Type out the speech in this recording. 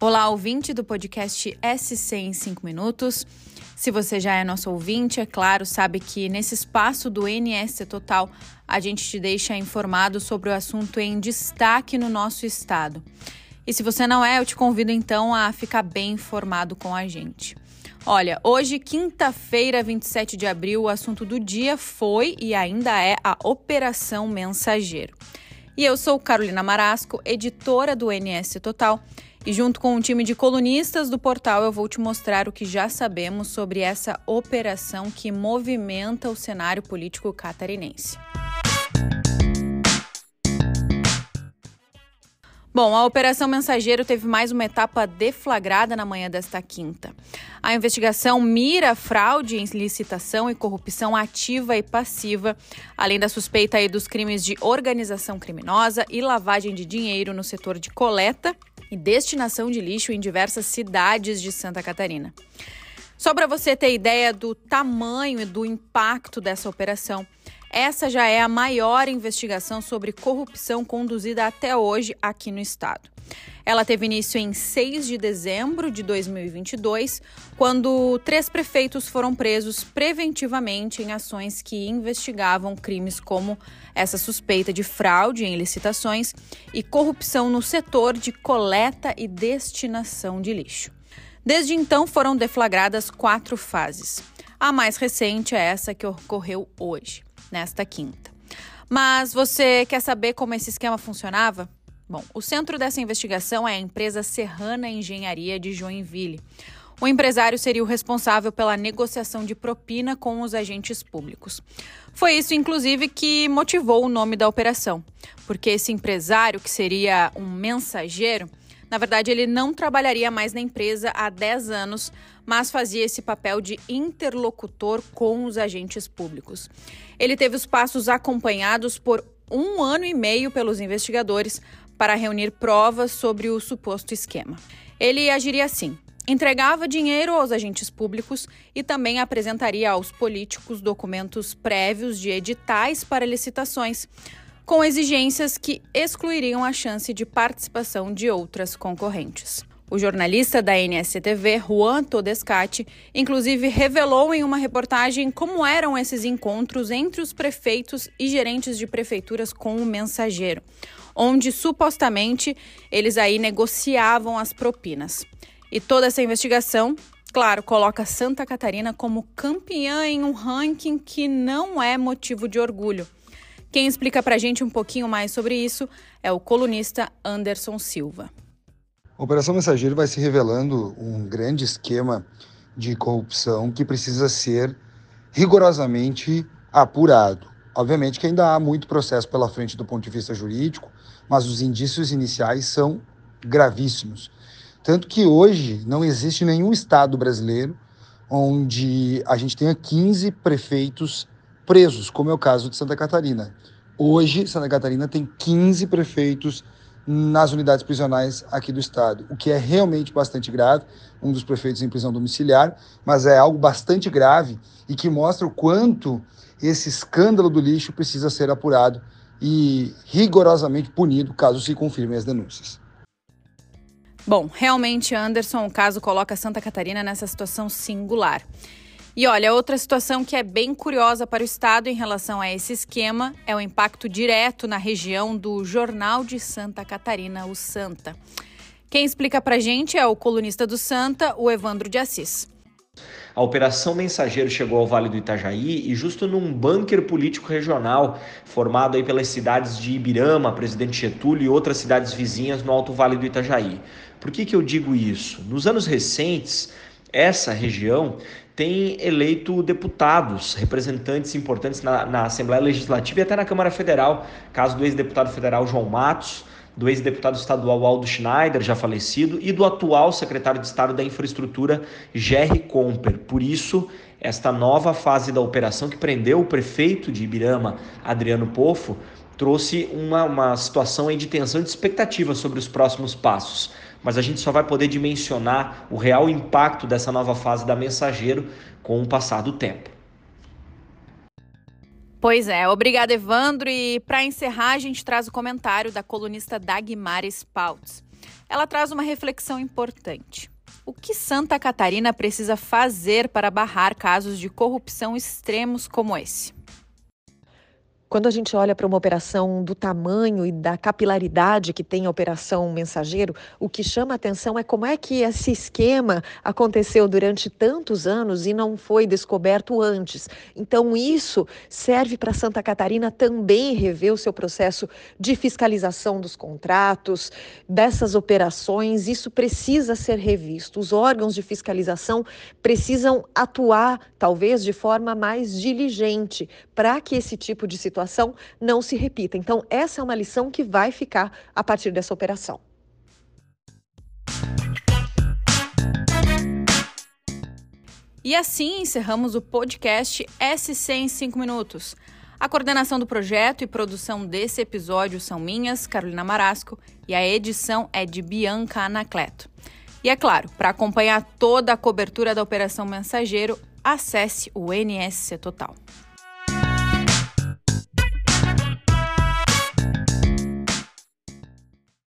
Olá, ouvinte do podcast SC em 5 minutos. Se você já é nosso ouvinte, é claro, sabe que nesse espaço do NSC Total a gente te deixa informado sobre o assunto em destaque no nosso estado. E se você não é, eu te convido então a ficar bem informado com a gente. Olha, hoje, quinta-feira, 27 de abril, o assunto do dia foi e ainda é a Operação Mensageiro. E eu sou Carolina Marasco, editora do NS Total e junto com um time de colunistas do portal, eu vou te mostrar o que já sabemos sobre essa operação que movimenta o cenário político catarinense. Bom, a Operação Mensageiro teve mais uma etapa deflagrada na manhã desta quinta. A investigação mira fraude em licitação e corrupção ativa e passiva, além da suspeita aí dos crimes de organização criminosa e lavagem de dinheiro no setor de coleta e destinação de lixo em diversas cidades de Santa Catarina. Só para você ter ideia do tamanho e do impacto dessa operação, essa já é a maior investigação sobre corrupção conduzida até hoje aqui no estado. Ela teve início em 6 de dezembro de 2022, quando três prefeitos foram presos preventivamente em ações que investigavam crimes como essa suspeita de fraude em licitações e corrupção no setor de coleta e destinação de lixo. Desde então foram deflagradas quatro fases. A mais recente é essa que ocorreu hoje, nesta quinta. Mas você quer saber como esse esquema funcionava? Bom, o centro dessa investigação é a empresa Serrana Engenharia de Joinville. O empresário seria o responsável pela negociação de propina com os agentes públicos. Foi isso, inclusive, que motivou o nome da operação, porque esse empresário, que seria um mensageiro, na verdade, ele não trabalharia mais na empresa há 10 anos, mas fazia esse papel de interlocutor com os agentes públicos. Ele teve os passos acompanhados por um ano e meio pelos investigadores para reunir provas sobre o suposto esquema. Ele agiria assim: entregava dinheiro aos agentes públicos e também apresentaria aos políticos documentos prévios de editais para licitações, com exigências que excluiriam a chance de participação de outras concorrentes. O jornalista da NSTV, Juan Todescati, inclusive revelou em uma reportagem como eram esses encontros entre os prefeitos e gerentes de prefeituras com o mensageiro, onde supostamente eles aí negociavam as propinas. E toda essa investigação, claro, coloca Santa Catarina como campeã em um ranking que não é motivo de orgulho. Quem explica pra gente um pouquinho mais sobre isso é o colunista Anderson Silva. A Operação Mensageiro vai se revelando um grande esquema de corrupção que precisa ser rigorosamente apurado. Obviamente que ainda há muito processo pela frente do ponto de vista jurídico, mas os indícios iniciais são gravíssimos. Tanto que hoje não existe nenhum estado brasileiro onde a gente tenha 15 prefeitos presos, como é o caso de Santa Catarina. Hoje, Santa Catarina tem 15 prefeitos nas unidades prisionais aqui do estado, o que é realmente bastante grave, um dos prefeitos em prisão domiciliar, mas é algo bastante grave e que mostra o quanto esse escândalo do lixo precisa ser apurado e rigorosamente punido caso se confirmem as denúncias. Bom, realmente, Anderson, o caso coloca Santa Catarina nessa situação singular. E olha, outra situação que é bem curiosa para o Estado em relação a esse esquema é o impacto direto na região do Jornal de Santa Catarina, o Santa. Quem explica para gente é o colunista do Santa, o Evandro de Assis. A Operação Mensageiro chegou ao Vale do Itajaí e justo num bunker político regional formado aí pelas cidades de Ibirama, Presidente Getúlio e outras cidades vizinhas no Alto Vale do Itajaí. Por que, que eu digo isso? Nos anos recentes, essa região tem eleito deputados, representantes importantes na, na, Assembleia Legislativa e até na Câmara Federal, caso do ex-deputado federal João Matos, do ex-deputado estadual Aldo Schneider, já falecido, e do atual secretário de Estado da Infraestrutura, Jerry Comper. Por isso, esta nova fase da operação que prendeu o prefeito de Ibirama, Adriano Pofo, trouxe uma, uma situação de tensão e de expectativa sobre os próximos passos mas a gente só vai poder dimensionar o real impacto dessa nova fase da mensageiro com o passar do tempo. Pois é, obrigada Evandro. E para encerrar, a gente traz o comentário da colunista Dagmar Spaltz. ela traz uma reflexão importante. O que Santa Catarina precisa fazer para barrar casos de corrupção extremos como esse? Quando a gente olha para uma operação do tamanho e da capilaridade que tem a operação mensageiro, o que chama atenção é como é que esse esquema aconteceu durante tantos anos e não foi descoberto antes. Então, isso serve para Santa Catarina também rever o seu processo de fiscalização dos contratos, dessas operações. Isso precisa ser revisto. Os órgãos de fiscalização precisam atuar, talvez, de forma mais diligente para que esse tipo de situação situação não se repita. Então, essa é uma lição que vai ficar a partir dessa operação. E assim encerramos o podcast SC em 5 minutos. A coordenação do projeto e produção desse episódio são minhas, Carolina Marasco, e a edição é de Bianca Anacleto. E é claro, para acompanhar toda a cobertura da Operação Mensageiro, acesse o NSC Total.